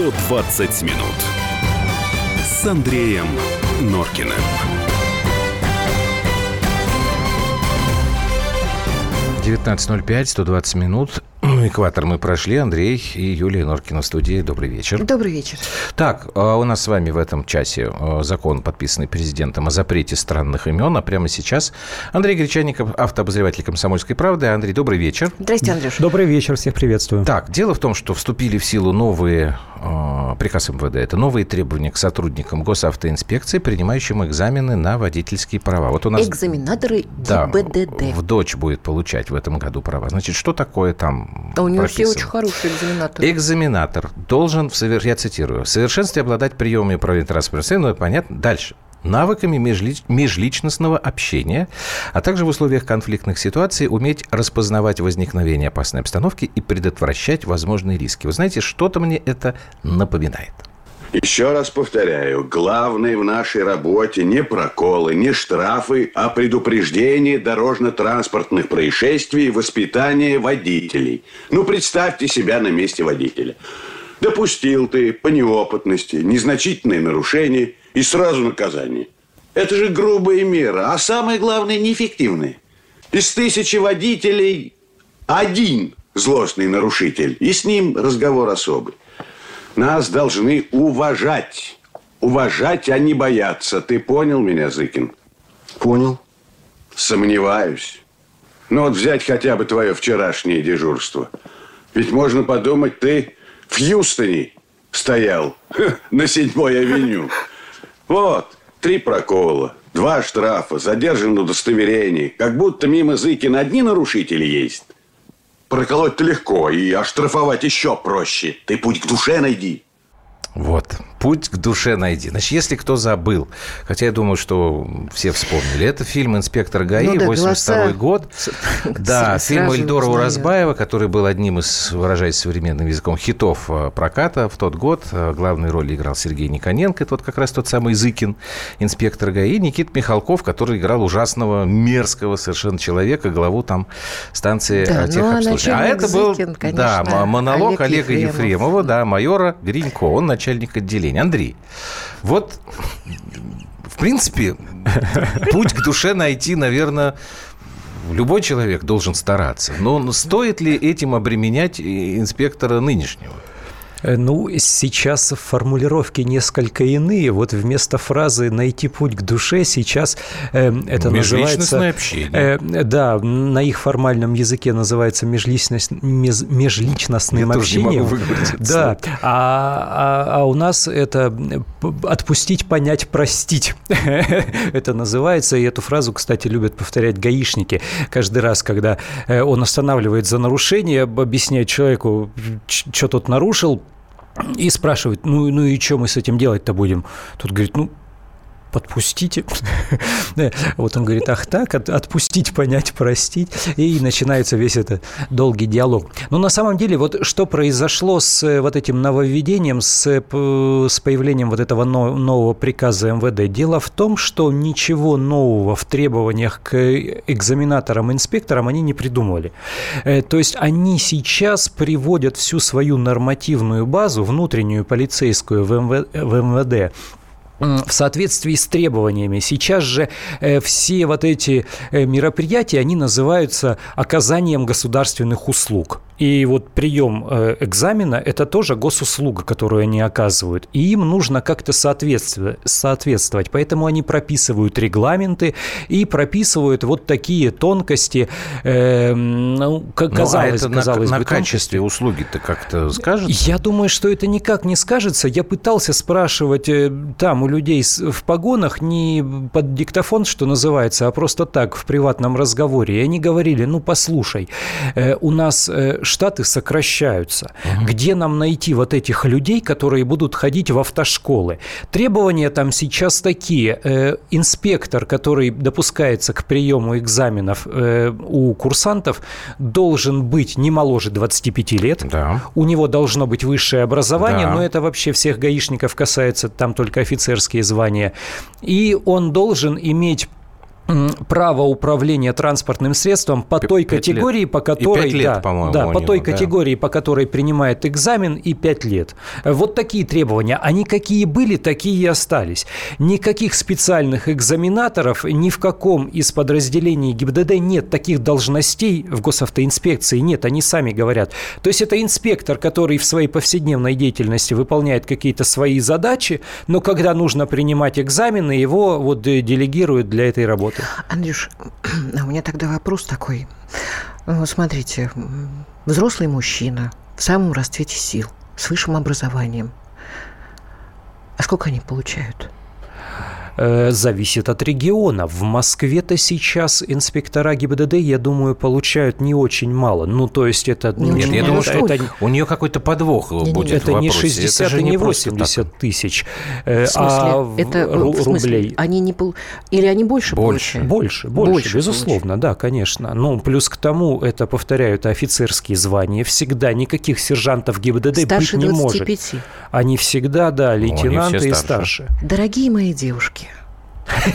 120 минут с Андреем Норкиным. Девятнадцать ноль пять, сто двадцать минут. Экватор мы прошли. Андрей и Юлия Норкина в студии. Добрый вечер. Добрый вечер. Так, а у нас с вами в этом часе а, закон, подписанный президентом о запрете странных имен. А прямо сейчас Андрей Гречаников, автообозреватель «Комсомольской правды». Андрей, добрый вечер. Здрасте, Андрюш. Добрый вечер, всех приветствую. Так, дело в том, что вступили в силу новые приказ МВД. Это новые требования к сотрудникам госавтоинспекции, принимающим экзамены на водительские права. Вот у нас... Экзаменаторы да, ГИБДД. в дочь будет получать в этом году права. Значит, что такое там а у него прописано. все очень хорошие экзаменаторы. Экзаменатор должен, я цитирую, в совершенстве обладать приемами управления транспортным средством, ну, понятно, дальше навыками межлич... межличностного общения, а также в условиях конфликтных ситуаций уметь распознавать возникновение опасной обстановки и предотвращать возможные риски. Вы знаете, что-то мне это напоминает. Еще раз повторяю, главное в нашей работе не проколы, не штрафы, а предупреждение дорожно-транспортных происшествий и воспитание водителей. Ну, представьте себя на месте водителя. Допустил ты по неопытности незначительное нарушение и сразу наказание. Это же грубая мера, а самое главное, неэффективная. Из тысячи водителей один злостный нарушитель, и с ним разговор особый. Нас должны уважать. Уважать, а не бояться. Ты понял меня, Зыкин? Понял. Сомневаюсь. Ну вот взять хотя бы твое вчерашнее дежурство. Ведь можно подумать, ты в Хьюстоне стоял на седьмой авеню. Вот, три прокола, два штрафа, задержан удостоверение. Как будто мимо Зыкина одни нарушители есть. Проколоть-то легко, и оштрафовать еще проще. Ты путь к душе найди. Вот. Путь к душе найди. Значит, если кто забыл, хотя я думаю, что все вспомнили, это фильм «Инспектор ГАИ», ну, да, 82 год. Да, фильм Эльдора Уразбаева, который был одним из, выражаясь современным языком, хитов э, проката в тот год. Э, главной роли играл Сергей Никоненко, это вот как раз тот самый Зыкин, инспектор ГАИ, Никит Михалков, который играл ужасного, мерзкого совершенно человека, главу там станции да, э, ну, техобслуживания. А, а это был конечно, да, монолог Олег Олега Ефремов. Ефремова, да, майора Гринько, он начальник отделения день. Андрей, вот, в принципе, путь к душе найти, наверное, любой человек должен стараться. Но стоит ли этим обременять инспектора нынешнего? Э, ну, сейчас формулировки несколько иные. Вот вместо фразы «найти путь к душе» сейчас э, это называется... общение. Э, да, на их формальном языке называется межличность, меж, межличностным Я общением. Тоже не могу да, а, а, а у нас это «отпустить, понять, простить». это называется, и эту фразу, кстати, любят повторять гаишники. Каждый раз, когда э, он останавливает за нарушение, объясняет человеку, что тут нарушил, и спрашивает, ну, ну и что мы с этим делать-то будем? Тут говорит, ну, подпустите. вот он говорит, ах так, отпустить, понять, простить. И начинается весь этот долгий диалог. Но на самом деле, вот что произошло с э, вот этим нововведением, с, с появлением вот этого нового приказа МВД? Дело в том, что ничего нового в требованиях к экзаменаторам, инспекторам они не придумали. Э, то есть они сейчас приводят всю свою нормативную базу, внутреннюю полицейскую в МВД, в соответствии с требованиями. Сейчас же э, все вот эти э, мероприятия, они называются оказанием государственных услуг. И вот прием э, экзамена – это тоже госуслуга, которую они оказывают. И им нужно как-то соответствовать. Поэтому они прописывают регламенты и прописывают вот такие тонкости. Э, ну, казалось, ну, а это казалось на, бы, на качестве услуги-то как-то скажется? Я думаю, что это никак не скажется. Я пытался спрашивать э, там у людей в погонах не под диктофон, что называется, а просто так, в приватном разговоре. И они говорили, ну, послушай, у нас штаты сокращаются. Угу. Где нам найти вот этих людей, которые будут ходить в автошколы? Требования там сейчас такие. Э, инспектор, который допускается к приему экзаменов э, у курсантов, должен быть не моложе 25 лет. Да. У него должно быть высшее образование, да. но это вообще всех гаишников касается, там только офицерские звания. И он должен иметь право управления транспортным средством по той категории, лет. по которой, лет, да, по да, по той него, категории, да. по которой принимает экзамен и 5 лет. Вот такие требования. Они какие были, такие и остались. Никаких специальных экзаменаторов ни в каком из подразделений ГИБДД нет таких должностей в госавтоинспекции. Нет, они сами говорят. То есть это инспектор, который в своей повседневной деятельности выполняет какие-то свои задачи, но когда нужно принимать экзамены, его вот делегируют для этой работы. Андрюш, у меня тогда вопрос такой. Вот смотрите, взрослый мужчина в самом расцвете сил, с высшим образованием. А сколько они получают? Э, зависит от региона. В Москве-то сейчас инспектора ГИБДД, я думаю, получают не очень мало. Ну, то есть это... Не Нет, я думаю, что это, у нее какой-то подвох не, будет Это не 60 это и не 80 тысяч, э, в смысле? а это, ру- в смысле? рублей. Они не пол... Или они больше Больше, получают? больше, больше, больше безусловно, получают. да, конечно. Ну, плюс к тому, это, повторяю, это офицерские звания. Всегда никаких сержантов ГИБДД старше быть не 25. может. Они всегда, да, лейтенанты ну, и старше. Дорогие мои девушки,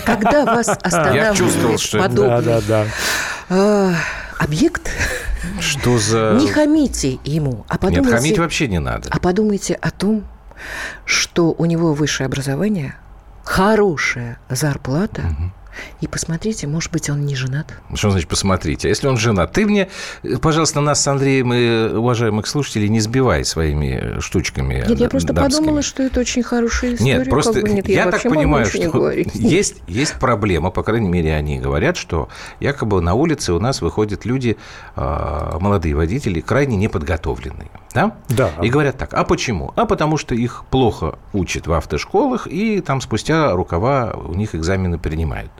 когда вас останавливает подобный да, да, да. объект, что за... не хамите ему, а подумайте... Нет, хамить вообще не надо. А подумайте о том, что у него высшее образование, хорошая зарплата, угу и посмотрите, может быть, он не женат. Что значит посмотрите? А если он женат? Ты мне, пожалуйста, нас с Андреем и уважаемых слушателей не сбивай своими штучками Нет, я просто дамскими. подумала, что это очень хорошая история. Нет, просто как бы, нет, я, я так понимаю, что есть, есть проблема, по крайней мере, они говорят, что якобы на улице у нас выходят люди, а, молодые водители, крайне неподготовленные. Да? Да. И говорят так, а почему? А потому что их плохо учат в автошколах, и там спустя рукава у них экзамены принимают.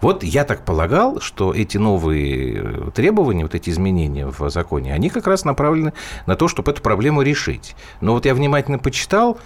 Вот я так полагал, что эти новые требования, вот эти изменения в законе, они как раз направлены на то, чтобы эту проблему решить. Но вот я внимательно почитал,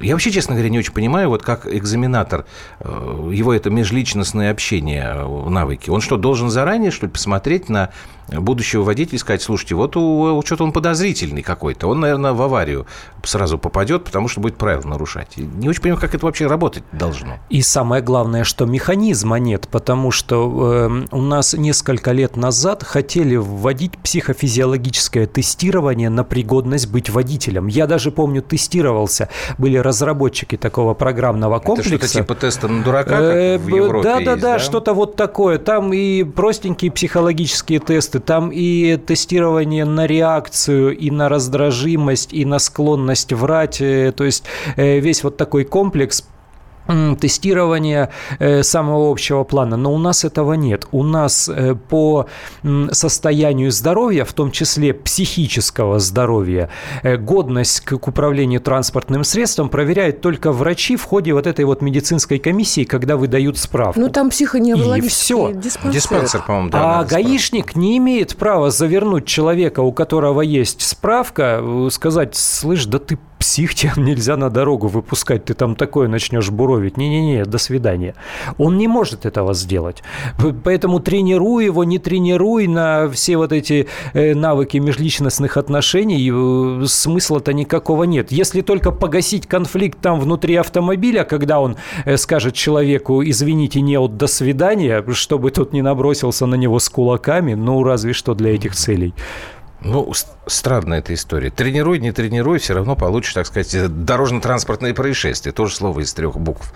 я вообще, честно говоря, не очень понимаю, вот как экзаменатор, э, его это межличностное общение, э, навыки, он что, должен заранее, что ли, посмотреть на будущего водителя и сказать, слушайте, вот у, у что-то он подозрительный какой-то, он, наверное, в аварию сразу попадет, потому что будет правила нарушать. Не очень понимаю, как это вообще работать должно. И самое главное, что механизма нет, потому что э, у нас несколько лет назад хотели вводить психофизиологическое тестирование на пригодность быть водителем. Я даже помню, тестировался, были разработчики такого программного комплекса. Это что-то типа теста на дурака, как э, в Европе Да, да, да, что-то вот такое. Там и простенькие психологические тесты, там и тестирование на реакцию, и на раздражимость, и на склонность врать. Э, то есть э, весь вот такой комплекс тестирования э, самого общего плана, но у нас этого нет. У нас э, по состоянию здоровья, в том числе психического здоровья, э, годность к управлению транспортным средством проверяют только врачи в ходе вот этой вот медицинской комиссии, когда выдают справку. Ну, там психоневрологический диспансер. Диспансер, по-моему, да. А гаишник не имеет права завернуть человека, у которого есть справка, сказать, слышь, да ты псих, тебя нельзя на дорогу выпускать, ты там такое начнешь буровить. Не-не-не, до свидания. Он не может этого сделать. Поэтому тренируй его, не тренируй на все вот эти э, навыки межличностных отношений, э, смысла-то никакого нет. Если только погасить конфликт там внутри автомобиля, когда он э, скажет человеку, извините, не от до свидания, чтобы тот не набросился на него с кулаками, ну, разве что для этих целей. Ну, странная эта история. Тренируй, не тренируй, все равно получишь, так сказать, дорожно-транспортные происшествия. Тоже слово из трех букв.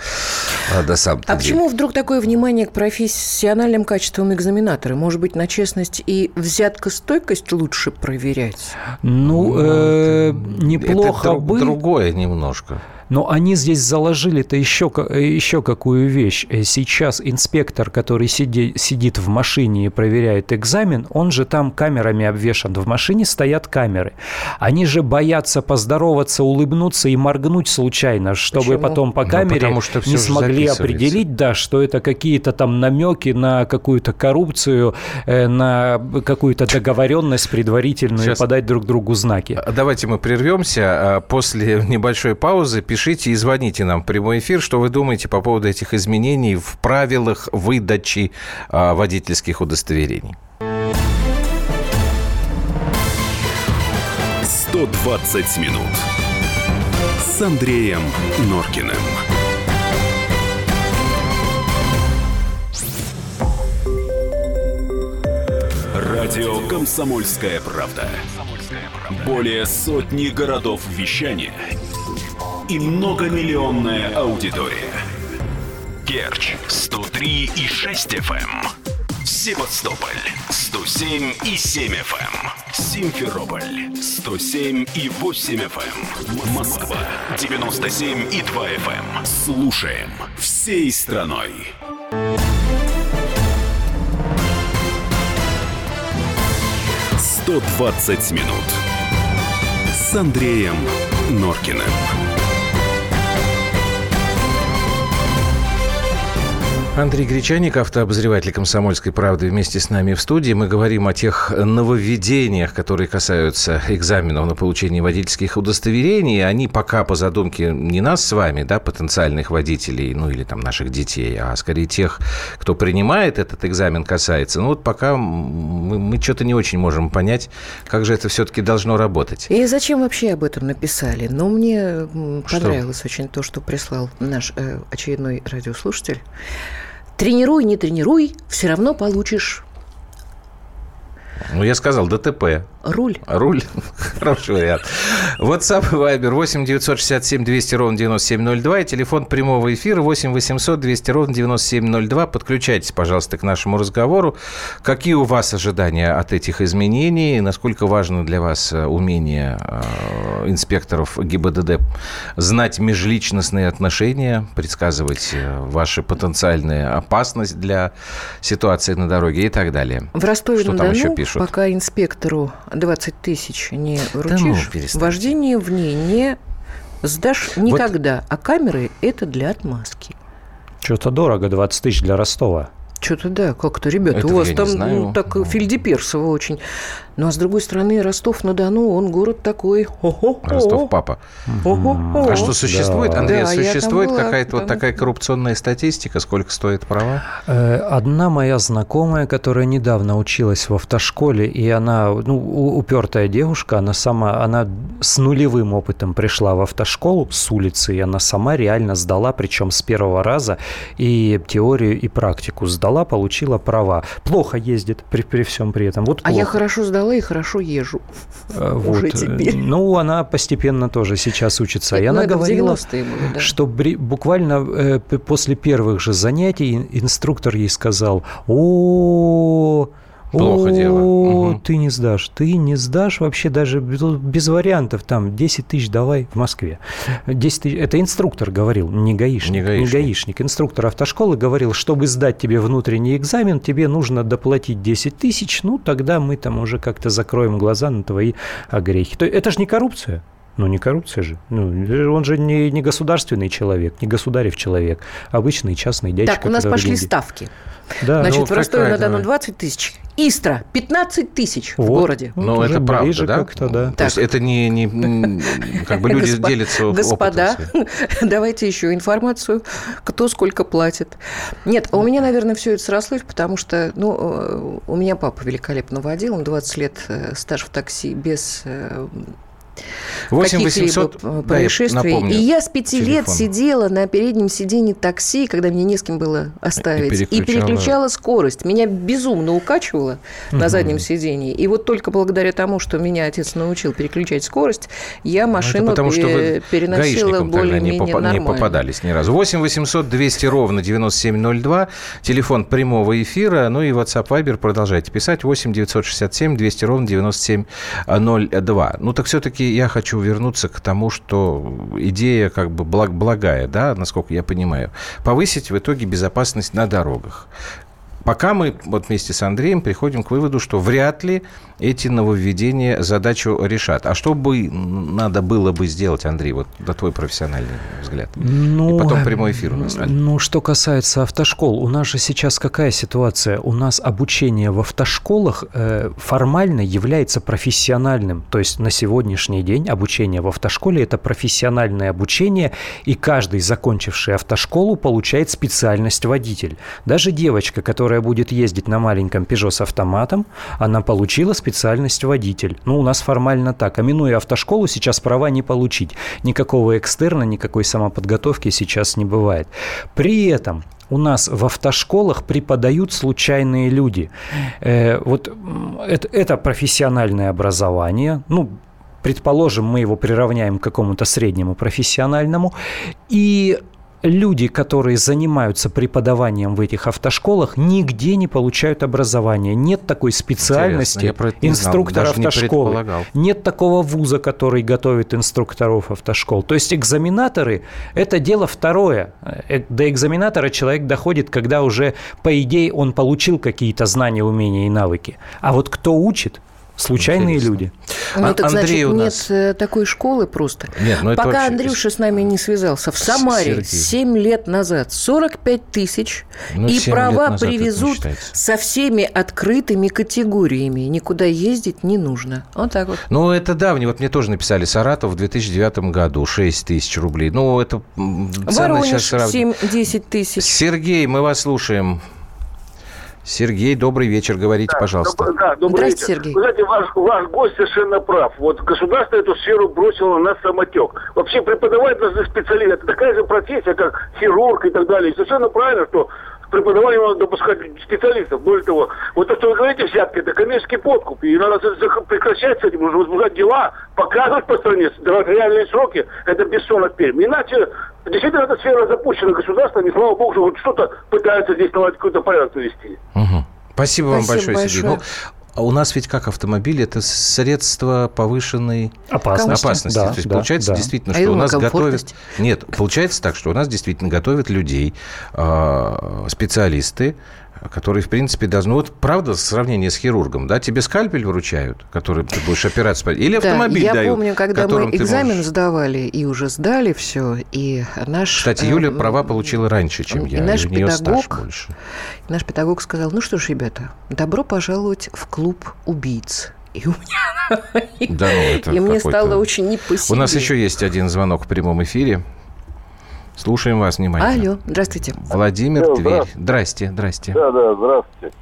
А, да, сам а почему вдруг такое внимание к профессиональным качествам экзаменатора? Может быть, на честность и взяткостойкость лучше проверять? Ну, э, неплохо это бы. другое немножко. Но они здесь заложили-то еще, еще какую вещь. Э, сейчас инспектор, который сиди, сидит в машине и проверяет экзамен, он же там камерами обвешан. В машине стоят камеры. Они же боятся поздороваться, улыбнуться и моргнуть случайно, чтобы Почему? потом по ну, камере ну, что не смогли определить, да, что это какие-то там намеки на какую-то коррупцию, э, на какую-то договоренность предварительную, Сейчас. подать друг другу знаки. Давайте мы прервемся. А после небольшой паузы пишите и звоните нам в прямой эфир, что вы думаете по поводу этих изменений в правилах выдачи а, водительских удостоверений. 120 минут с Андреем Норкиным. Радио «Комсомольская правда». Более сотни городов вещания и многомиллионная аудитория. Керчь 103 и 6 FM. Севастополь 107 и 7 FM. Симферополь 107 и 8 FM. Москва 97 и 2 FM. Слушаем всей страной. «120 минут» с Андреем Норкиным. Андрей Гречаник, автообозреватель «Комсомольской правды» вместе с нами в студии. Мы говорим о тех нововведениях, которые касаются экзаменов на получение водительских удостоверений. Они пока по задумке не нас с вами, да, потенциальных водителей, ну или там наших детей, а скорее тех, кто принимает этот экзамен, касается. Ну вот пока мы, мы что-то не очень можем понять, как же это все-таки должно работать. И зачем вообще об этом написали? Ну, мне понравилось что? очень то, что прислал наш э, очередной радиослушатель. Тренируй, не тренируй, все равно получишь. Ну, я сказал ДТП. Руль. Руль. Хороший вариант. WhatsApp и Viber 8 967 200 ровно 9702 и телефон прямого эфира 8 800 200 ровно 9702. Подключайтесь, пожалуйста, к нашему разговору. Какие у вас ожидания от этих изменений? Насколько важно для вас э, умение э, инспекторов ГИБДД знать межличностные отношения, предсказывать э, ваши потенциальные опасность для ситуации на дороге и так далее? В Ростове-на-Дону пока инспектору 20 тысяч не вручишь, да ну, вождение в ней не сдашь никогда. Вот. А камеры – это для отмазки. Что-то дорого, 20 тысяч для Ростова. Что-то да, как-то, ребята, Это у вас там ну, так ну. Фельдеперсово очень. Ну, а с другой стороны, Ростов-на-Дону, он город такой. Хо-хо-хо. Ростов папа. Хо-хо-хо. А что существует, да. Андрей, да, существует какая-то вот такая коррупционная статистика, сколько стоит права? Э, одна моя знакомая, которая недавно училась в автошколе, и она, ну, упертая девушка, она сама, она с нулевым опытом пришла в автошколу с улицы, и она сама реально сдала, причем с первого раза, и теорию, и практику сдала, получила права. Плохо ездит при, при всем при этом. Вот а я хорошо сдала сдала и хорошо езжу. А, вот. Уже теперь. Ну, она постепенно тоже сейчас учится. Это, и она ну, говорила, были, да. что буквально э, после первых же занятий инструктор ей сказал, о, Плохо дело. Угу. Ты не сдашь. Ты не сдашь вообще даже без вариантов. Там 10 тысяч давай в Москве. 10 тысяч. Это инструктор говорил, не гаишник. Не гаишник. Не гаишник. Инструктор автошколы говорил, чтобы сдать тебе внутренний экзамен, тебе нужно доплатить 10 тысяч. Ну, тогда мы там уже как-то закроем глаза на твои огрехи. Это же не коррупция. Ну, не коррупция же. Ну, он же не, не государственный человек, не государев человек, обычный частный дядечка. Так, у нас пошли деньги. ставки. Да, Значит, ну, в Ростове-на-Дону 20 тысяч. Истра 15 тысяч вот. в городе. Ну, это правда, да? Как-то, да. То есть это не, не как бы люди Господ... делятся Господа, давайте еще информацию, кто сколько платит. Нет, у меня, наверное, все это срослось, потому что, ну, э, у меня папа великолепно водил, он 20 лет э, стаж в такси без э, 8 800, происшествий. Да, и я с пяти лет сидела на переднем сиденье такси, когда мне не с кем было оставить, и переключала, и переключала скорость. Меня безумно укачивало угу. на заднем сиденье. И вот только благодаря тому, что меня отец научил переключать скорость, я ну, машину потому, что вы переносила более-менее не, попа- не попадались ни разу. 8 800 200 ровно 9702, телефон прямого эфира, ну и WhatsApp Viber продолжайте писать 8 967 200 ровно 9702. Ну так все-таки я хочу вернуться к тому, что идея как бы благ, благая, да, насколько я понимаю, повысить в итоге безопасность на дорогах. Пока мы вот вместе с Андреем приходим к выводу, что вряд ли эти нововведения задачу решат. А что бы надо было бы сделать, Андрей, вот на твой профессиональный взгляд? Ну, И потом прямой эфир у нас. Ну, что касается автошкол, у нас же сейчас какая ситуация? У нас обучение в автошколах э, формально является профессиональным. То есть на сегодняшний день обучение в автошколе – это профессиональное обучение, и каждый, закончивший автошколу, получает специальность водитель. Даже девочка, которая будет ездить на маленьком Peugeot с автоматом, она получила специальность специальность водитель. Ну, у нас формально так. А минуя автошколу, сейчас права не получить. Никакого экстерна, никакой самоподготовки сейчас не бывает. При этом у нас в автошколах преподают случайные люди. Э, вот это, это профессиональное образование, ну, предположим, мы его приравняем к какому-то среднему профессиональному, и люди, которые занимаются преподаванием в этих автошколах, нигде не получают образование. Нет такой специальности инструктора автошколы. Не Нет такого вуза, который готовит инструкторов автошкол. То есть экзаменаторы – это дело второе. Э, до экзаменатора человек доходит, когда уже, по идее, он получил какие-то знания, умения и навыки. А вот кто учит – Случайные Интересно. люди. Ну, так Андрей значит, у нас... нет э, такой школы просто. Нет, ну Пока вообще... Андрюша с нами не связался. В Самаре Сергей. 7 лет назад 45 тысяч, ну, и права привезут со всеми открытыми категориями. Никуда ездить не нужно. Вот так вот. Ну, это давний. Вот мне тоже написали Саратов в 2009 году 6 тысяч рублей. Ну, это Воронеж сейчас... 7-10 тысяч. Сергей, мы вас слушаем. Сергей, добрый вечер, говорите, да, пожалуйста. Доб- да, добрый вечер. Сергей. Вы знаете, ваш, ваш гость совершенно прав. Вот государство эту сферу бросило на самотек. Вообще преподавать должны специалисты. Это такая же профессия, как хирург и так далее. И совершенно правильно, что преподаванию надо допускать специалистов. Более того, вот то, что вы говорите, взятки, это коммерческий подкуп. И надо прекращать с этим, нужно возбуждать дела, показывать по стране, давать реальные сроки. Это бессонок Пермь. Иначе действительно эта сфера запущена государством, и слава богу, что вот что-то пытаются здесь наладить какой-то порядок ввести. Угу. Спасибо вам Спасибо большое, большое. Сергей. Ну, а у нас ведь как автомобиль это средство повышенной опасности. опасности. Да, То есть да, получается да. действительно, а что у нас готовят... Нет, получается так, что у нас действительно готовят людей, а, специалисты, который, в принципе, должны... Ну, вот правда, сравнение с хирургом, да, тебе скальпель выручают, который ты будешь операцию... Или автомобиль да, я дают, помню, когда мы экзамен можешь... сдавали и уже сдали все, и наш... Кстати, Юля э, права получила раньше, чем и я, наш и педагог, больше. Наш педагог сказал, ну что ж, ребята, добро пожаловать в клуб убийц. И у меня... Да, ну, это и мне стало очень не по себе. У нас еще есть один звонок в прямом эфире. Слушаем вас внимательно. Алло, здравствуйте. Владимир Алло, Тверь. Здрасте, здрасте. Да, да, здравствуйте.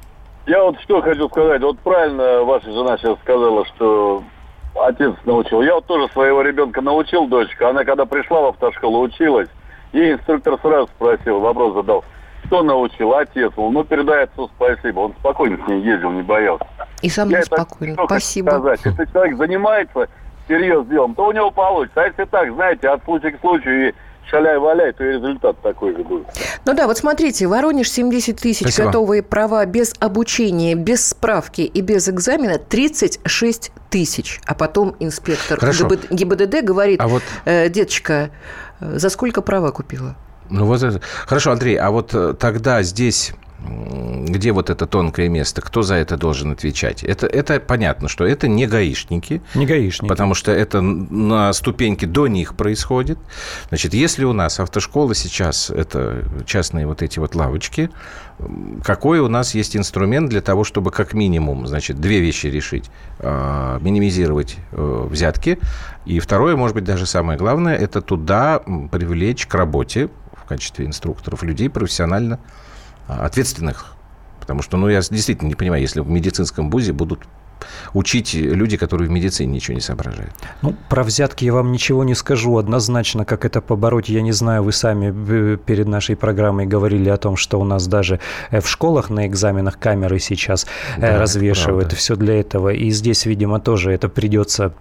Я вот что хочу сказать. Вот правильно ваша жена сейчас сказала, что отец научил. Я вот тоже своего ребенка научил, дочка. Она когда пришла в автошколу, училась, ей инструктор сразу спросил, вопрос задал. Что научил? Отец. Он, ну, передай отцу спасибо. Он спокойно с ней ездил, не боялся. И сам мной спокойно. Спасибо. Сказать. Если человек занимается серьезным делом, то у него получится. А если так, знаете, от случая к случаю и шаляй-валяй, то и результат такой же будет. Ну да, вот смотрите, Воронеж 70 тысяч Спасибо. готовые права без обучения, без справки и без экзамена 36 тысяч. А потом инспектор Хорошо. ГИБДД говорит, а вот... э, деточка, э, за сколько права купила? Ну вот это. Хорошо, Андрей, а вот э, тогда здесь где вот это тонкое место, кто за это должен отвечать? Это, это понятно, что это не гаишники. Не гаишники. Потому что это на ступеньке до них происходит. Значит, если у нас автошкола сейчас, это частные вот эти вот лавочки, какой у нас есть инструмент для того, чтобы как минимум, значит, две вещи решить. А, минимизировать э, взятки. И второе, может быть, даже самое главное, это туда привлечь к работе в качестве инструкторов людей профессионально ответственных. Потому что, ну, я действительно не понимаю, если в медицинском бузе будут учить люди, которые в медицине ничего не соображают. Ну, про взятки я вам ничего не скажу. Однозначно, как это побороть, я не знаю. Вы сами э, перед нашей программой говорили о том, что у нас даже э, в школах на экзаменах камеры сейчас э, да, развешивают. Все для этого. И здесь, видимо, тоже это придется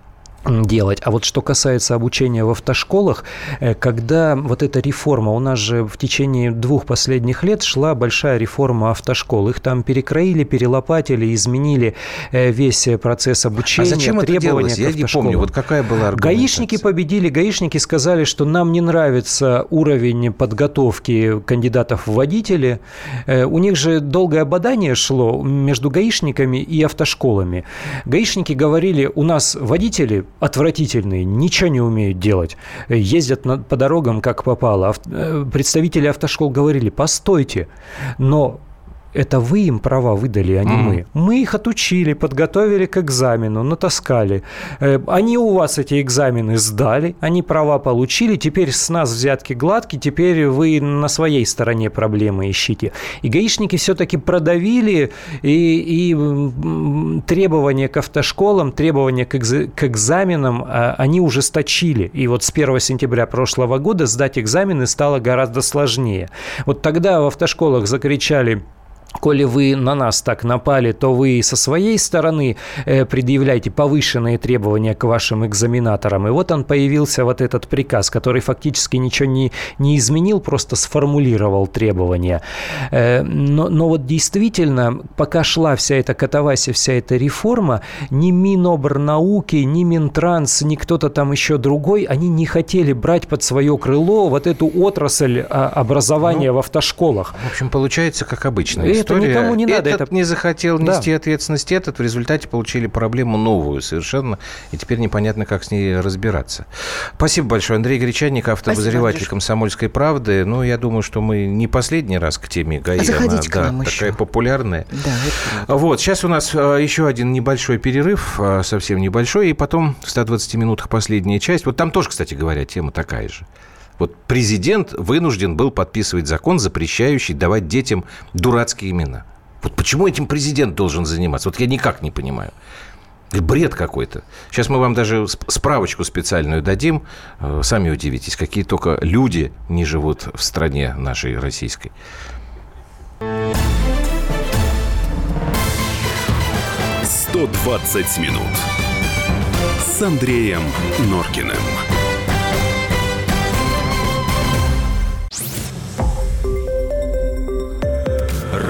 делать. А вот что касается обучения в автошколах, э, когда вот эта реформа, у нас же в течение двух последних лет шла большая реформа автошкол. Их там перекроили, перелопатили, изменили э, весь процесс обучения, а зачем требования это делалось? Я не помню, вот какая была Гаишники победили, гаишники сказали, что нам не нравится уровень подготовки кандидатов в водители. Э, у них же долгое бадание шло между гаишниками и автошколами. Гаишники говорили, у нас водители отвратительные, ничего не умеют делать, ездят на, по дорогам как попало. Ав, э, представители автошкол говорили, постойте, но Это вы им права выдали, а не mm. мы. Мы их отучили, подготовили к экзамену, натаскали. Э, они у вас эти экзамены сдали, они права получили, теперь с нас взятки гладкие, теперь вы на своей стороне проблемы ищите. И гаишники все-таки продавили и, и требования к автошколам, требования к, экз, к экзаменам, а, они ужесточили. И вот с 1 сентября прошлого года сдать экзамены стало гораздо сложнее. Вот тогда в автошколах закричали коли вы на нас так напали, то вы со своей стороны э, предъявляете повышенные требования к вашим экзаменаторам. И вот он появился, вот этот приказ, который фактически ничего не, не изменил, просто сформулировал требования. Э, но, но вот действительно, пока шла вся эта катавасия, вся эта реформа, ни Минобрнауки, ни Минтранс, ни кто-то там еще другой, они не хотели брать под свое крыло вот эту отрасль а, образования ну, в автошколах. В общем, получается, как обычно. И история. Это никому не надо. Этот это... не захотел нести да. ответственность, этот в результате получили проблему новую совершенно, и теперь непонятно, как с ней разбираться. Спасибо большое. Андрей Гречанник, автообозреватель «Комсомольской правды». Ну, я думаю, что мы не последний раз к теме ГАИ. Заходите Она, да, такая еще. популярная. Да. Вот, сейчас у нас а, еще один небольшой перерыв, а, совсем небольшой, и потом в 120 минутах последняя часть. Вот там тоже, кстати говоря, тема такая же. Вот президент вынужден был подписывать закон, запрещающий давать детям дурацкие имена. Вот почему этим президент должен заниматься? Вот я никак не понимаю. Бред какой-то. Сейчас мы вам даже справочку специальную дадим. Э, сами удивитесь, какие только люди не живут в стране нашей российской. «120 минут» с Андреем Норкиным.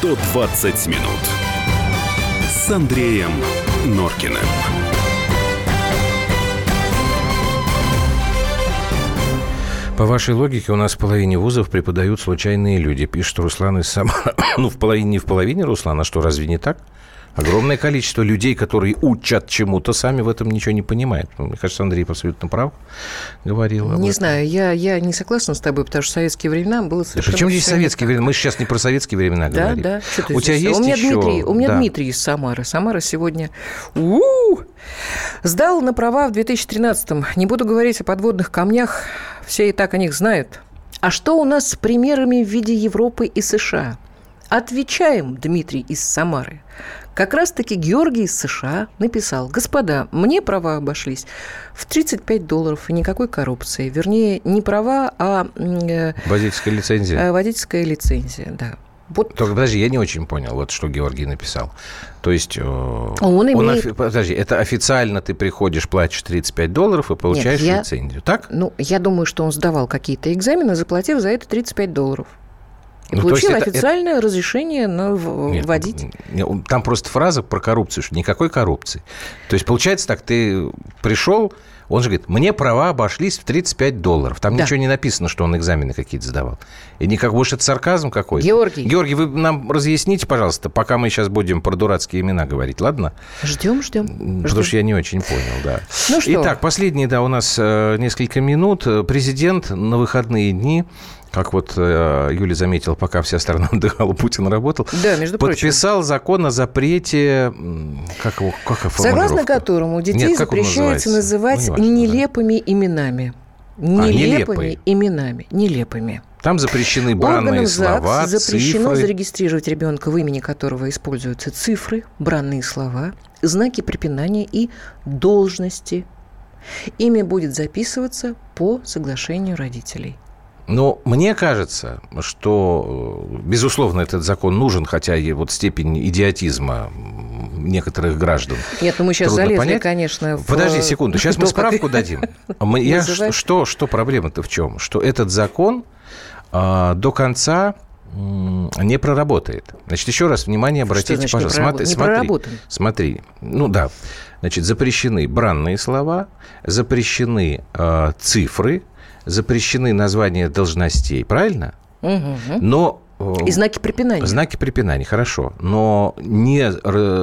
120 минут с Андреем Норкиным. По вашей логике, у нас в половине вузов преподают случайные люди. Пишет Руслан из Самары. ну, в половине, не в половине, Руслан, а что, разве не так? Огромное количество людей, которые учат чему-то, сами в этом ничего не понимают. Мне кажется, Андрей абсолютно прав говорил. Не этом. знаю, я, я не согласна с тобой, потому что в советские времена было совершенно... Да причем здесь советские времена? Мы сейчас не про советские времена да, говорим. Да, да. У тебя есть у меня еще... Дмитрий, у меня да. Дмитрий из Самары. Самара сегодня... У-у-у! Сдал на права в 2013-м. Не буду говорить о подводных камнях, все и так о них знают. А что у нас с примерами в виде Европы и США? Отвечаем, Дмитрий из Самары. Как раз-таки Георгий из США написал, господа, мне права обошлись в 35 долларов и никакой коррупции. Вернее, не права, а... Э, водительская лицензия. Э, водительская лицензия, да. Вот. Только подожди, я не очень понял, вот что Георгий написал. То есть, э, он, он имеет... офи... подожди, это официально ты приходишь, платишь 35 долларов и получаешь Нет, я... лицензию, так? Ну, я думаю, что он сдавал какие-то экзамены, заплатив за это 35 долларов. И ну, получил официальное это... разрешение на Нет, вводить. Там просто фраза про коррупцию, что никакой коррупции. То есть, получается так, ты пришел, он же говорит, мне права обошлись в 35 долларов. Там да. ничего не написано, что он экзамены какие-то сдавал. И никак, может, это сарказм какой-то? Георгий. Георгий, вы нам разъясните, пожалуйста, пока мы сейчас будем про дурацкие имена говорить, ладно? Ждем, ждем. Потому ждем. что я не очень понял, да. Ну что? Итак, последние, да, у нас э, несколько минут. Президент на выходные дни как вот э, Юля заметила, пока вся страна отдыхала, Путин работал, да, между подписал прочим. закон о запрете, как его, как Согласно которому детей Нет, запрещается называть ну, нелепыми да. именами. Нелепыми а, именами. Нелепыми. Там запрещены бранные слова, запрещено цифры. зарегистрировать ребенка, в имени которого используются цифры, бранные слова, знаки препинания и должности. Имя будет записываться по соглашению родителей. Но мне кажется, что, э, безусловно, этот закон нужен, хотя и вот степень идиотизма некоторых граждан. Нет, ну мы сейчас залезли, понять. конечно. В... Подожди секунду, сейчас мы справку дадим. Я, что, что проблема-то в чем? Что этот закон а, до конца не проработает. Значит, еще раз внимание обратите, значит, пожалуйста. Не, смотри, смотри, смотри. Ну да. Значит, запрещены бранные слова, запрещены э, цифры, запрещены названия должностей, правильно? Угу. Но и знаки препинания. Знаки препинания, хорошо. Но не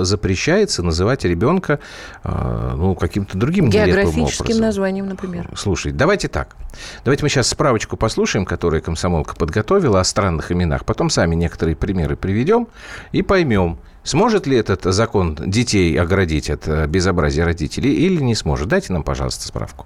запрещается называть ребенка э, ну, каким-то другим Географическим образом. названием, например. Слушай, давайте так. Давайте мы сейчас справочку послушаем, которую комсомолка подготовила о странных именах. Потом сами некоторые примеры приведем и поймем, Сможет ли этот закон детей оградить от э, безобразия родителей или не сможет? Дайте нам, пожалуйста, справку.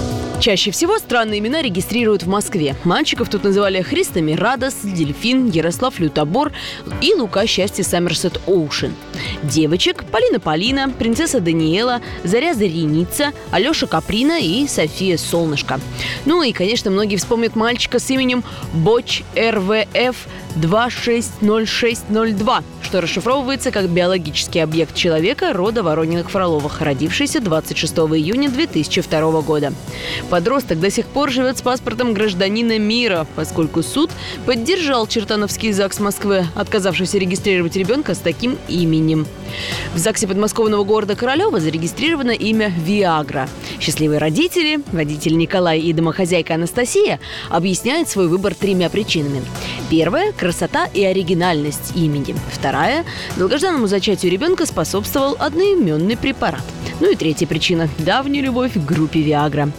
Чаще всего странные имена регистрируют в Москве. Мальчиков тут называли Христами Радос, Дельфин, Ярослав Лютобор и Лука Счастье Саммерсет Оушен. Девочек – Полина Полина, Принцесса Даниэла, Заря Зареница, Алеша Каприна и София Солнышко. Ну и, конечно, многие вспомнят мальчика с именем Боч РВФ 260602, что расшифровывается как биологический объект человека рода Ворониных-Фроловых, родившийся 26 июня 2002 года. Подросток до сих пор живет с паспортом гражданина мира, поскольку суд поддержал Чертановский ЗАГС Москвы, отказавшийся регистрировать ребенка с таким именем. В ЗАГСе подмосковного города Королева зарегистрировано имя Виагра. Счастливые родители, водитель Николай и домохозяйка Анастасия объясняют свой выбор тремя причинами. Первая – красота и оригинальность имени. Вторая – долгожданному зачатию ребенка способствовал одноименный препарат. Ну и третья причина – давняя любовь к группе Виагра.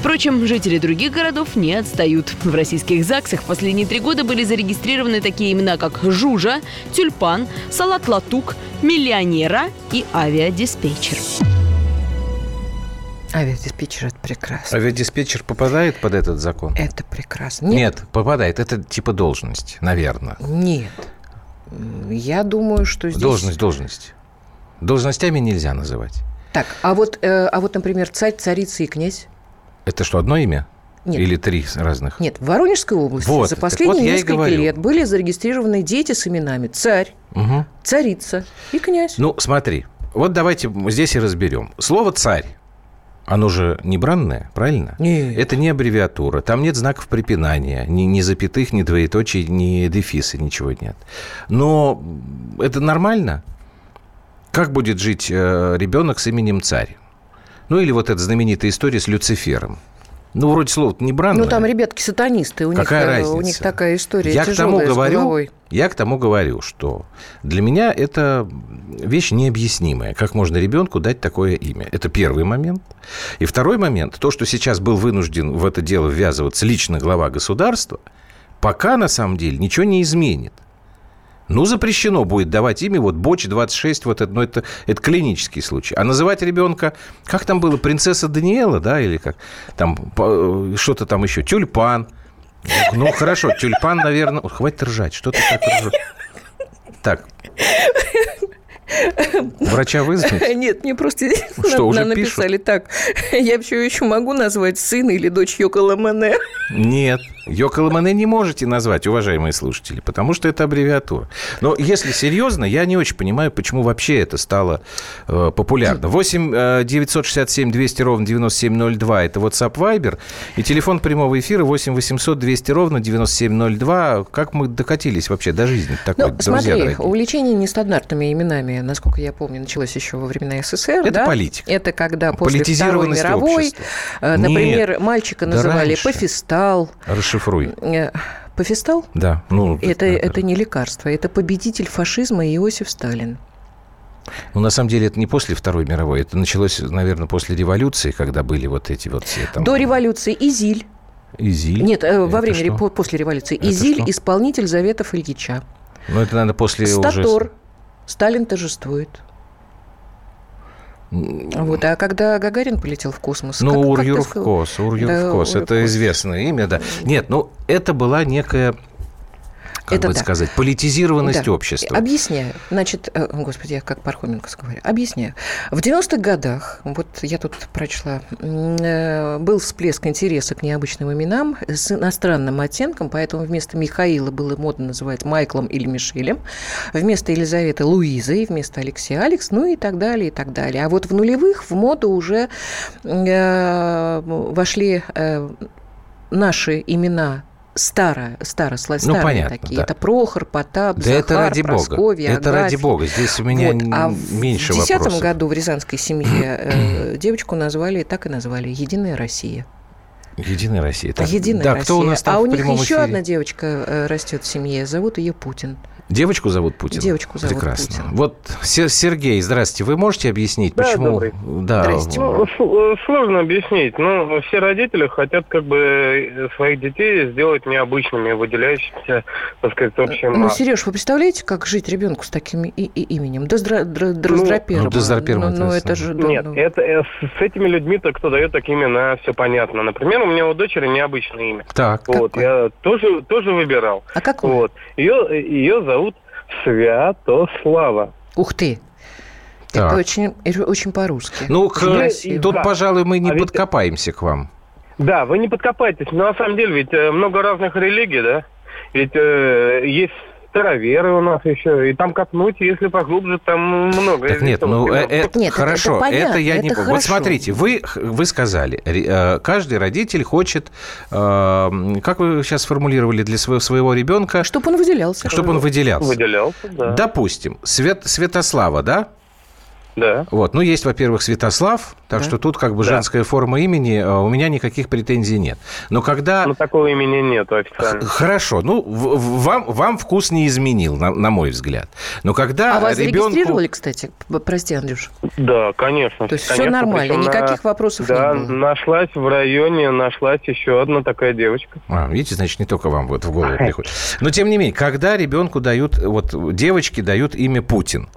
Впрочем, жители других городов не отстают. В российских ЗАГСах в последние три года были зарегистрированы такие имена, как Жужа, Тюльпан, Салат Латук, Миллионера и Авиадиспетчер. Авиадиспетчер – это прекрасно. Авиадиспетчер попадает под этот закон? Это прекрасно. Нет, Нет попадает. Это типа должность, наверное. Нет. Я думаю, что здесь... Должность, должность. Должностями нельзя называть. Так, а вот, э, а вот, например, царь, царица и князь? Это что, одно имя? Нет. Или три разных? Нет, в Воронежской области вот, за последние вот несколько лет были зарегистрированы дети с именами царь, угу. царица и князь. Ну, смотри, вот давайте здесь и разберем. Слово царь оно же не бранное, правильно? Нет. Это не аббревиатура, там нет знаков препинания, ни, ни запятых, ни двоеточий, ни дефиса, ничего нет. Но это нормально? Как будет жить э, ребенок с именем царь? Ну или вот эта знаменитая история с Люцифером. Ну, вроде слово не бранное. Ну, там ребятки сатанисты, у, Какая них, разница? у них такая история я к тому говорю, Я к тому говорю, что для меня это вещь необъяснимая. Как можно ребенку дать такое имя? Это первый момент. И второй момент, то, что сейчас был вынужден в это дело ввязываться лично глава государства, пока на самом деле ничего не изменит. Ну, запрещено будет давать имя, вот Боч 26, вот это, ну, это, это клинический случай. А называть ребенка, как там было, принцесса Даниэла, да, или как, там, что-то там еще, тюльпан. Ну, хорошо, тюльпан, наверное, хватит ржать, что ты так ржешь? Так, Врача вызвать? Нет, мне просто что, уже написали пишут? так. Я все еще могу назвать сына или дочь Йоко Ламане? Нет, Ламане не можете назвать, уважаемые слушатели, потому что это аббревиатура. Но если серьезно, я не очень понимаю, почему вообще это стало э, популярно. 8 967 200 ровно 9702 – это WhatsApp Viber, и телефон прямого эфира 8 800 200 ровно 9702. Как мы докатились вообще до жизни такой, ну, друзья смотри, дорогие? увлечение нестандартными именами насколько я помню, началось еще во времена СССР. Это да? политика. Это когда после Второй мировой, общества. например, Нет, мальчика называли да Пофистал. Расшифруй. Э, Пофистал? Да. Ну, это, это не лекарство, это победитель фашизма Иосиф Сталин. Ну, на самом деле, это не после Второй мировой. Это началось, наверное, после революции, когда были вот эти вот все там... До революции Изиль. Изиль? Нет, э, во время, что? после революции. Это Изиль, исполнитель заветов Ильича. Ну, это, надо после Статор. уже... Сталин торжествует. Вот, а когда Гагарин полетел в космос? Ну, Ур-Юрвкос, Ур-Юрвкос, да, это известное имя, да. Нет, ну, это была некая как это бы да. сказать, политизированность да. общества. Объясняю. Значит, э, господи, я как Пархоменко говорю. Объясняю. В 90-х годах, вот я тут прочла, э, был всплеск интереса к необычным именам с иностранным оттенком, поэтому вместо Михаила было модно называть Майклом или Мишелем, вместо Елизаветы Луизой, вместо Алексея Алекс, ну и так далее, и так далее. А вот в нулевых в моду уже э, вошли наши имена старо, старо, старые ну, понятно, такие. Да. Это Прохор, Потап, да Захар, это ради Прасковья, Бога. Это ради Бога. Здесь у меня вот. а меньше вопросов. В 2010 году в Рязанской семье э, девочку назвали, так и назвали, «Единая Россия». Единая Россия. Так, Единая да, Россия. Кто у нас там а у них еще эфире? одна девочка э, растет в семье. Зовут ее Путин. Девочку зовут Путин? Девочку зовут Прекрасно. Путин. Вот, Сергей, здравствуйте. Вы можете объяснить, да, почему... Добрый. Да, Здрасте. Ну, э, сложно объяснить. Но ну, все родители хотят как бы э, своих детей сделать необычными, выделяющимися, так сказать, общим... Ну, Сереж, вы представляете, как жить ребенку с таким и, и именем? Доздра... Дроздропером. Ну, Доздропером ну, ну, это же... Да, Нет, ну... это, э, с этими людьми-то, кто дает такие имена, все понятно. Например, у меня у дочери необычное имя. Так. Вот, Какое? я тоже, тоже выбирал. А какое? Вот. Ее, ее зовут Святослава. Ух ты! Так. Это очень, очень по-русски. Ну, к... красиво. тут, Да. пожалуй, мы не А ведь- подкопаемся к вам. Да, вы не подкопаетесь. Но на самом деле ведь э, много разных религий, да? Ведь э, есть староверы у нас еще, и там копнуть, если поглубже, там много. Так нет, ну э, э, Нет, это- хорошо, это понятно, я не это помню. Вот смотрите, вы вы сказали, э, каждый родитель хочет, э, как вы сейчас сформулировали для своего своего ребенка, Чтобы он выделялся. чтобы он выделялся. Выделялся, да. Допустим, Свет, Святослава, да? Да. Вот, ну есть, во-первых, Святослав, так Да. что тут как бы Да. женская форма имени, э, у меня никаких претензий нет. Но когда Но такого имени нету Х- официально. Хорошо, ну вам, вам вкус не изменил, на, на мой взгляд. Но когда А вас ребенку... зарегистрировали, кстати? Прости, Андрюш. Да, конечно. То есть конечно, нормально, причем никаких вопросов не да, было? нашлась в районе, нашлась еще одна такая девочка. А, видите, значит, не только вам вот в голову приходит. Но тем не менее, когда ребенку дают, вот девочке дают имя Путин,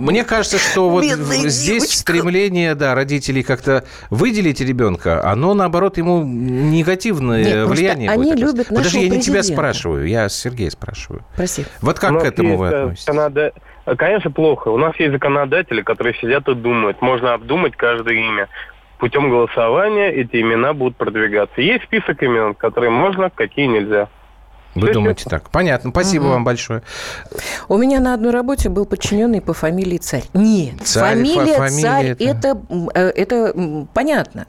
мне кажется, что вот Бедная здесь девочка. стремление, да, родителей как-то выделить ребенка, оно, наоборот, ему негативное Нет, влияние они будет оказывать. любят Подожди, нашего я не тебя спрашиваю, я Сергея спрашиваю. Прости. Вот как к этому вы э, относитесь? Канада- Конечно, плохо. У нас есть законодатели, которые сидят и думают. Можно обдумать каждое имя. Путем голосования эти имена будут продвигаться. Есть список имен, которые можно, какие нельзя. Вы думаете так? Понятно. Спасибо вам большое. У меня на одной работе был подчиненный по фамилии Царь. Нет, Царь, фамилия фа- фамилия Царь, это- это, э, это понятно.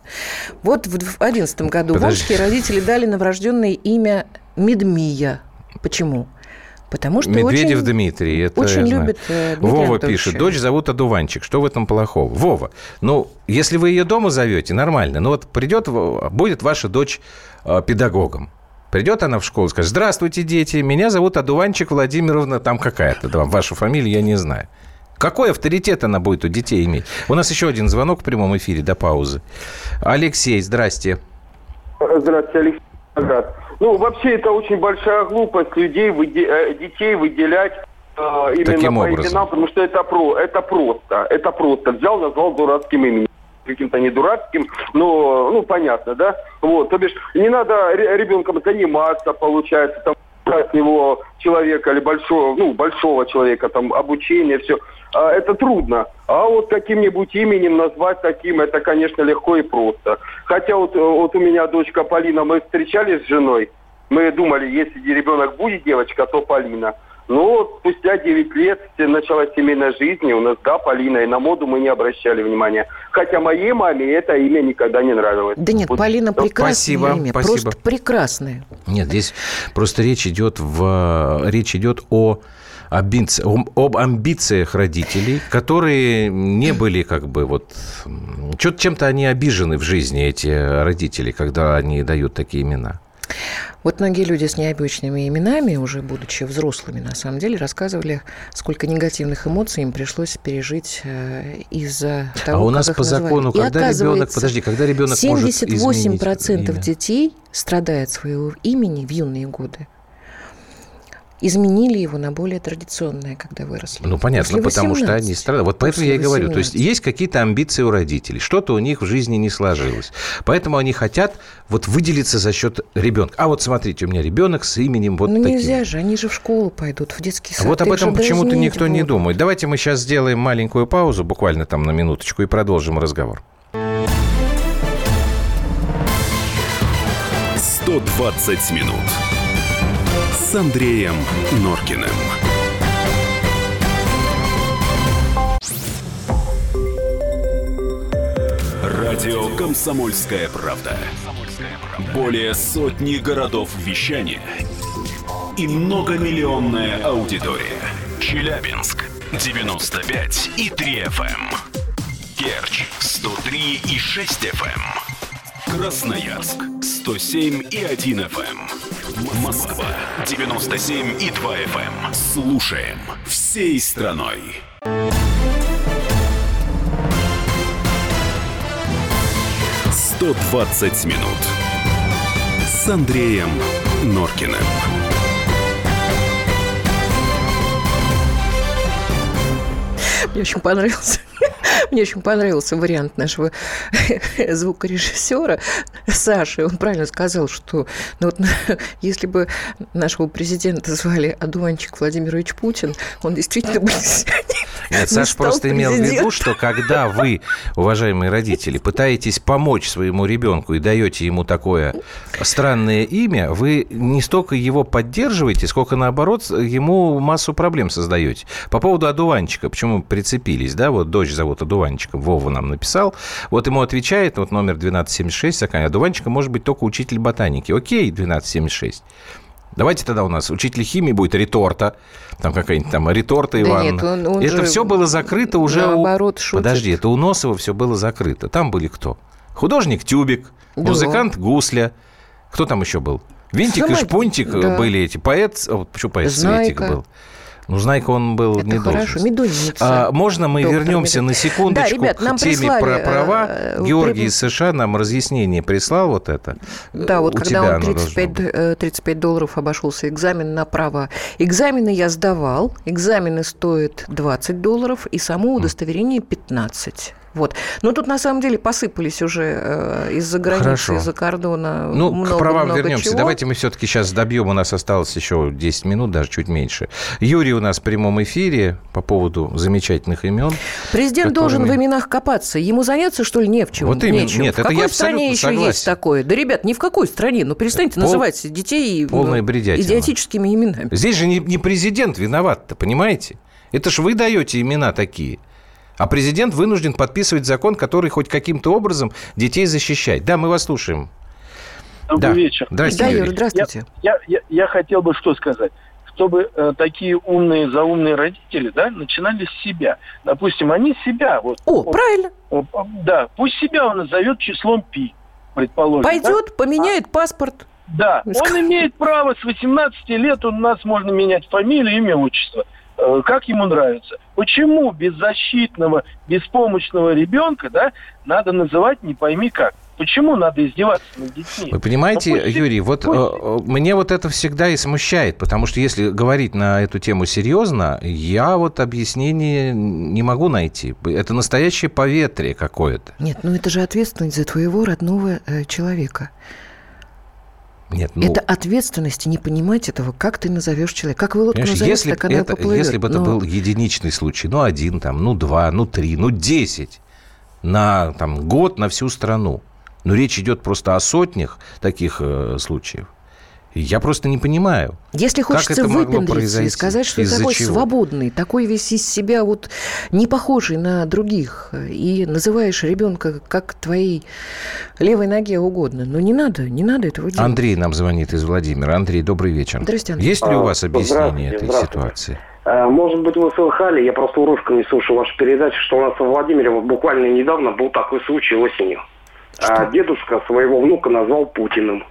Вот в одиннадцатом году в Подожди. Омске родители дали новорожденное имя Медмия. Почему? Потому что Медведев очень, Дмитрий. Это очень любит э, Дмитрия Вова пишет, дочь зовут Одуванчик. Что в этом плохого? Вова, ну, если вы ее дома зовете, нормально. Но вот придет, будет ваша дочь э, педагогом. Придет она в школу и скажет, здравствуйте, дети, меня зовут Одуванчик Владимировна, там какая-то, да, вашу фамилию я не знаю. Какой авторитет она будет у детей иметь? У нас еще один звонок в прямом эфире до паузы. Алексей, здрасте. Здравствуйте, Алексей. Агат. Ну, вообще, это очень большая глупость людей, выде- э, детей выделять э, именно Таким по образом. именам, потому что это, про, это просто. Это просто. Взял, назвал дурацким именем. Каким-то не дурацким, но, ну, понятно, да? Вот, то бишь, не надо ре- ребенком заниматься, получается, там, с него человека или большого, ну, большого человека, там, обучение, все. это трудно. А вот каким-нибудь именем назвать таким, это, конечно, легко и просто. Хотя вот, вот у меня дочка Полина, мы встречались с женой, мы думали, если ребенок будет девочка, то Полина. Но вот спустя 9 лет началась семейная жизнь, и у нас, да, Полина, и на моду мы не обращали внимания. Хотя моей маме это имя никогда не нравилось. Да нет, Вот, Полина ну, прекрасное спасибо, имя, спасибо. просто прекрасное. Нет, здесь просто речь идет, в, речь идет о амбиц- ом- об амбициях родителей, которые не были как бы вот... Чем-то они обижены в жизни, эти родители, когда они дают такие имена. Вот многие люди с необычными именами, уже будучи взрослыми, на самом деле, рассказывали, сколько негативных эмоций им пришлось пережить э, из-за того, а у нас по закону, И когда ребенок, подожди, когда ребенок может 78% изменить имя? детей страдает своего имени в юные годы. Изменили его на более традиционное, когда выросли. Ну, понятно, После потому что 18. они страдают. Вот поэтому я и После говорю, то есть 18. есть какие-то амбиции у родителей, что-то у них в жизни не сложилось. Поэтому они хотят вот выделиться за счет ребенка. А вот смотрите, у меня ребенок с именем вот ну таким. нельзя же, они же в школу пойдут, в детский сад. Вот об этом почему-то никто не будут. думает. Давайте мы сейчас сделаем маленькую паузу, буквально там на минуточку, и продолжим разговор. 120 минут Андреем Норкиным. Радио «Комсомольская правда». Более сотни городов вещания и многомиллионная аудитория. Челябинск 95 и 3 FM. Керчь 103 и 6 FM. Эм. Красноярск 107 и 1 FM. Эм. Москва 97 и 2 FM. Слушаем всей страной. «120 минут» с Андреем Норкиным. Мне очень понравился мне очень понравился вариант нашего звукорежиссера Саши. Он правильно сказал, что ну вот, если бы нашего президента звали Адуанчик Владимирович Путин, он действительно бы Нет, Саша просто имел в виду, что когда вы, уважаемые родители, пытаетесь помочь своему ребенку и даете ему такое странное имя, вы не столько его поддерживаете, сколько наоборот ему массу проблем создаете. По поводу одуванчика, почему прицепились, да, вот дочь зовут одуванчиком, Вова нам написал, вот ему отвечает, вот номер 1276, одуванчиком может быть только учитель ботаники. Окей, 1276. Давайте тогда у нас учитель химии будет реторта, там какая-нибудь там реторта Иван. Да нет, он, он это все было закрыто уже. Наоборот, у... шутит. Подожди, это у Носова все было закрыто. Там были кто? Художник Тюбик, да. музыкант Гусля. Кто там еще был? Винтик Сама... и Шпунтик да. были эти. Поэт, почему поэт Знайка. Светик был? Ну, Знайка он был Это не хорошо. должен. А, можно мы вернемся Меду... на секундочку да, ребят, нам к теме прислали, про права? Э, Георгий из США нам разъяснение прислал вот это. Да, вот У когда он 35, 35 э, долларов обошелся экзамен на право. Экзамены я сдавал. Экзамены стоят 20 долларов, и само удостоверение 15. Вот. Но тут на самом деле посыпались уже э, из-за границы, из-за кордона. Ну, много, к правам много вернемся. Чего. Давайте мы все-таки сейчас добьем. У нас осталось еще 10 минут, даже чуть меньше. Юрий у нас в прямом эфире по поводу замечательных имен. Президент которыми... должен в именах копаться. Ему заняться, что ли, не в чем? Вот именно. Нечем. Нет, в это какой я стране еще согласен. есть такое? Да, ребят, ни в какой стране. Ну, перестаньте Пол... называть детей Полная ну, идиотическими именами. Здесь же не, не президент виноват-то, понимаете? Это ж вы даете имена такие. А президент вынужден подписывать закон, который хоть каким-то образом детей защищает. Да, мы вас слушаем. Добрый да. вечер. Здравствуйте, да, Юрий. здравствуйте. Я, я, я хотел бы что сказать чтобы э, такие умные, заумные родители, да, начинали с себя. Допустим, они себя вот. О, вот, правильно. Вот, да, пусть себя он назовет числом пи, предположим. Пойдет, да? поменяет а, паспорт. Да, он имеет право с 18 лет, у нас можно менять фамилию, имя, отчество. Э, как ему нравится. Почему беззащитного, беспомощного ребенка да, надо называть не пойми как? Почему надо издеваться над детьми? Вы понимаете, ну, пусть, Юрий, вот пусть... э, мне вот это всегда и смущает, потому что если говорить на эту тему серьезно, я вот объяснение не могу найти. Это настоящее поветрие какое-то. Нет, ну это же ответственность за твоего родного э, человека. Нет, ну... Это ответственность, не понимать этого, как ты назовешь человека. Как вы лодку назовете, если так она это, поплывет. Если бы Но... это был единичный случай, ну, один, там, ну, два, ну, три, ну, десять на там, год на всю страну. Но речь идет просто о сотнях таких э, случаев. Я просто не понимаю. Если хочется выпендриться и сказать, что ты такой чего? свободный, такой весь из себя вот не похожий на других, и называешь ребенка как твоей левой ноге угодно. Но не надо, не надо этого делать. Андрей нам звонит из Владимира. Андрей, добрый вечер. Здравствуйте, Андрей. Есть ли у вас объяснение этой ситуации? Э, может быть, вы слыхали, я просто урывками слушаю вашу передачу, что у нас в Владимире вот буквально недавно был такой случай осенью. Что? А дедушка своего внука назвал Путиным.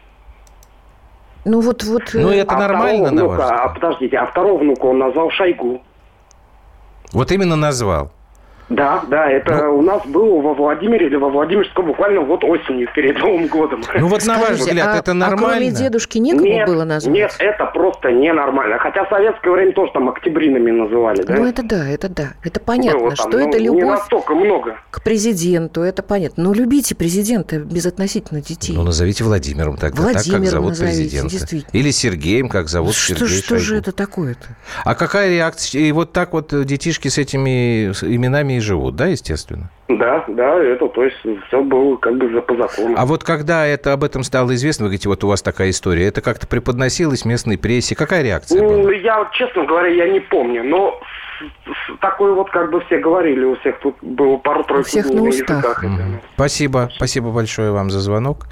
Ну вот, вот. Ну э, это а нормально, на ваш А подождите, а второго внука он назвал Шойгу. Вот именно назвал. Да, да, это ну, у нас было во Владимире или во Владимирском буквально вот осенью перед Новым годом. Ну вот на ваш взгляд, а, это нормально? А кроме дедушки некому нет, было назвать? Нет, это просто ненормально. Хотя в советское время тоже там октябринами называли, да? Ну это да, это да. Это понятно, было там, что ну, это любовь не настолько много. к президенту, это понятно. Но любите президента безотносительно детей. Ну назовите Владимиром тогда, Владимиром так, как зовут назовите, президента. Или Сергеем, как зовут что, Сергей Что Шойгу. же это такое-то? А какая реакция? И вот так вот детишки с этими именами и живут, да, естественно? Да, да, это, то есть все было как бы по закону. А вот когда это об этом стало известно, вы говорите, вот у вас такая история, это как-то преподносилось местной прессе, какая реакция ну, была? Я, честно говоря, я не помню, но такой вот, как бы все говорили, у всех тут было пару-тройку всех на устах. Спасибо, спасибо большое вам за звонок.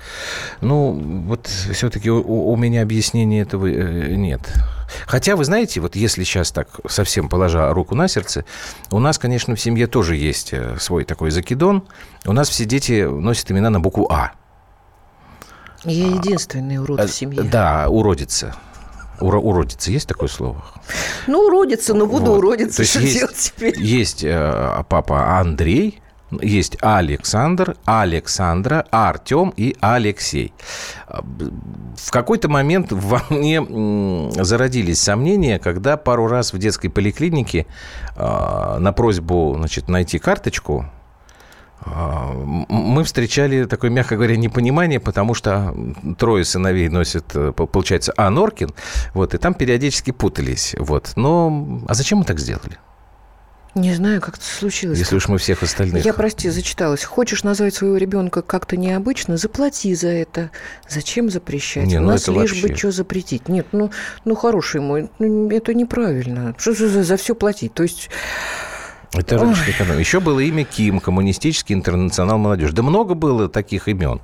Ну, вот все-таки у, у меня объяснения этого э, нет. Хотя, вы знаете, вот если сейчас так совсем положа руку на сердце, у нас, конечно, в семье тоже есть э, свой такой закидон. У нас все дети носят имена на букву «А». Я единственный урод в семье. Да, уродица. Уро, уродиться есть такое слово? Ну, уродиться, но буду вот. уродиться. То есть что есть, делать теперь? Есть э, папа Андрей, есть Александр, Александра, Артем и Алексей. В какой-то момент во мне зародились сомнения, когда пару раз в детской поликлинике э, на просьбу значит, найти карточку мы встречали такое, мягко говоря, непонимание, потому что трое сыновей носят, э, получается, А. Норкин, вот, и там периодически путались, вот. Но, а зачем мы так сделали? Не знаю, как это случилось. Если уж мы всех остальных. Я, прости, зачиталась. Хочешь назвать своего ребенка как-то необычно, заплати за это. Зачем запрещать? Не, У ну нас лишь вообще... бы что запретить. Нет, ну, ну хороший мой, ну, это неправильно. Что за, за все платить? То есть это рыночная экономика. Еще было имя Ким, Коммунистический интернационал молодежи. Да много было таких имен.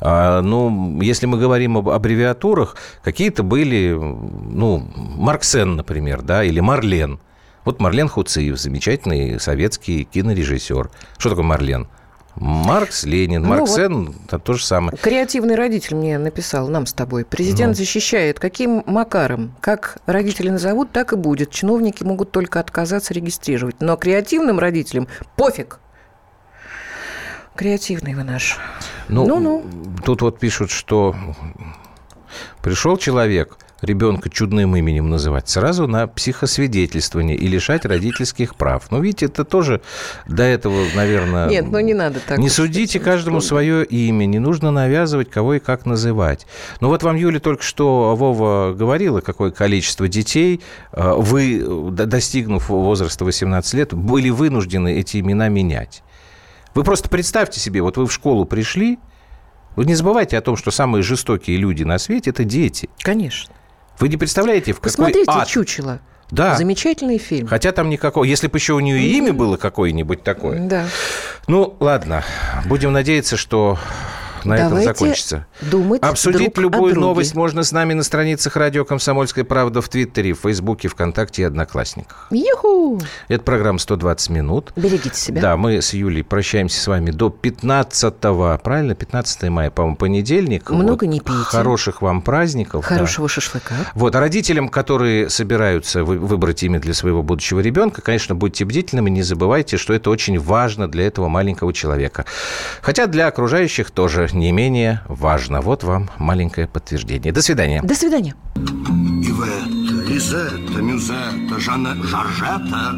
А, ну, если мы говорим об аббревиатурах, какие-то были, ну, Марксен, например, да, или Марлен. Вот Марлен Хуциев, замечательный советский кинорежиссер. Что такое Марлен? Маркс, Ленин, ну, Марксен, вот это то же самое. Креативный родитель мне написал, нам с тобой. Президент ну. защищает. Каким макаром? Как родители назовут, так и будет. Чиновники могут только отказаться регистрировать. Но креативным родителям пофиг. Креативный вы наш. Ну, Ну-ну. Тут вот пишут, что пришел человек, ребенка чудным именем называть, сразу на психосвидетельствование и лишать родительских прав. Ну, видите, это тоже до этого, наверное... Нет, ну не надо так. Не судите каждому свое имя, не нужно навязывать, кого и как называть. Ну, вот вам Юля только что, Вова, говорила, какое количество детей э, вы, достигнув возраста 18 лет, были вынуждены эти имена менять. Вы просто представьте себе, вот вы в школу пришли, вы не забывайте о том, что самые жестокие люди на свете – это дети. Конечно. Вы не представляете, в Посмотрите какой ад... «Чучело». Да. Замечательный фильм. Хотя там никакого... Если бы еще у нее имя было какое-нибудь такое. Да. Ну, ладно. Будем надеяться, что на Давайте этом закончится. Думать Обсудить друг любую новость можно с нами на страницах радио «Комсомольская правда» в Твиттере, в Фейсбуке, ВКонтакте и Одноклассниках. Юху! Это программа «120 минут». Берегите себя. Да, мы с Юлей прощаемся с вами до 15 правильно, 15 мая, по-моему, понедельник. Много вот. не пейте. Хороших вам праздников. Хорошего да. шашлыка. Вот, а родителям, которые собираются выбрать имя для своего будущего ребенка, конечно, будьте бдительными, не забывайте, что это очень важно для этого маленького человека. Хотя для окружающих тоже не менее важно. Вот вам маленькое подтверждение. До свидания. До свидания. Ивета, Лизетта, Мюзетта, Жанна, Жоржета.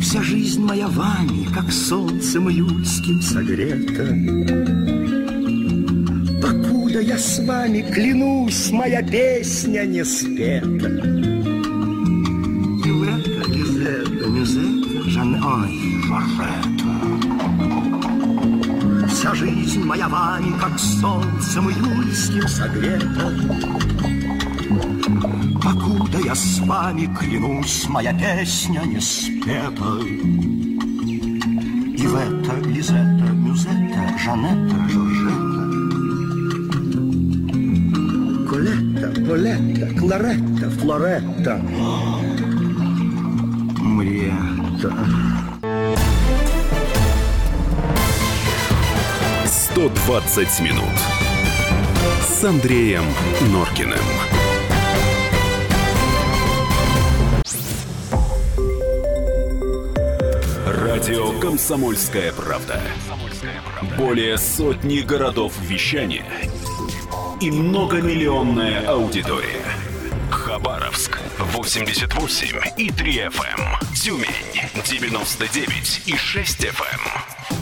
Вся жизнь моя вами, как солнцем июльским согрета. Покуда я с вами клянусь, моя песня не спета. Ивета, Лизетта, Мюзетта, Жанна, ой, Жоржета. Вся жизнь моя вами, как солнцем июльским согрета. Покуда я с вами клянусь, моя песня не спета. И в это Лизетта, Мюзетта, Жанетта, Жоржетта. Колетта, Полетта, Кларетта, Флоретта. Мриетта. 120 минут с Андреем Норкиным. Радио «Комсомольская правда». Более сотни городов вещания и многомиллионная аудитория. Хабаровск 88 и 3 FM. Тюмень 99 и 6 FM.